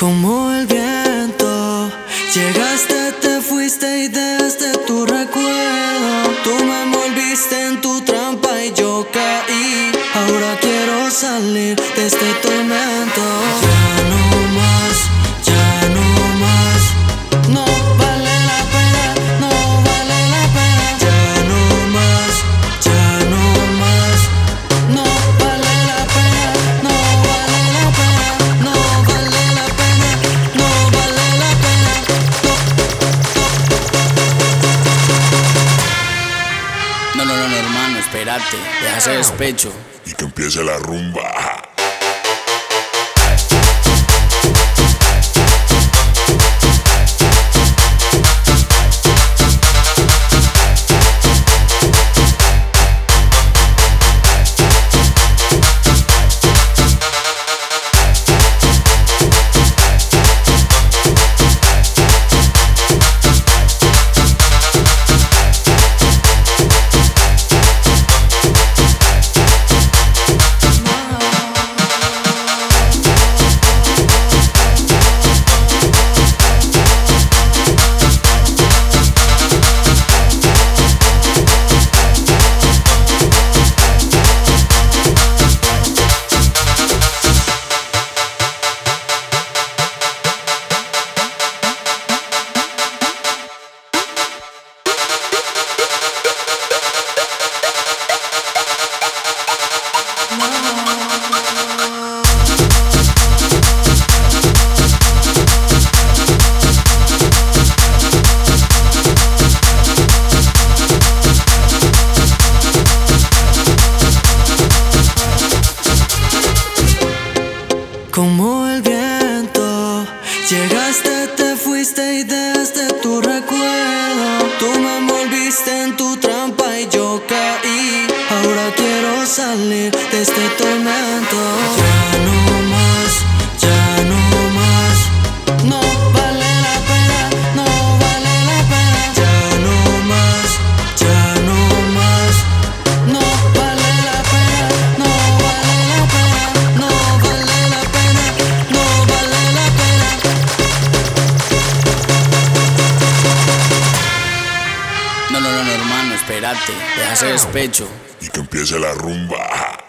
Como el viento, llegaste, te fuiste y dejaste tu recuerdo. Tú me envolviste en tu trampa y yo caí. Ahora quiero salir de este hermano, espérate. Deja ese despecho. y que empiece la rumba. Llegaste, te fuiste y dejaste tu recuerdo. Tú me envolviste en tu trampa y yo caí. Ahora quiero salir de este tormento. Ya no más, Espérate. Deja ese despecho. Y que empiece la rumba.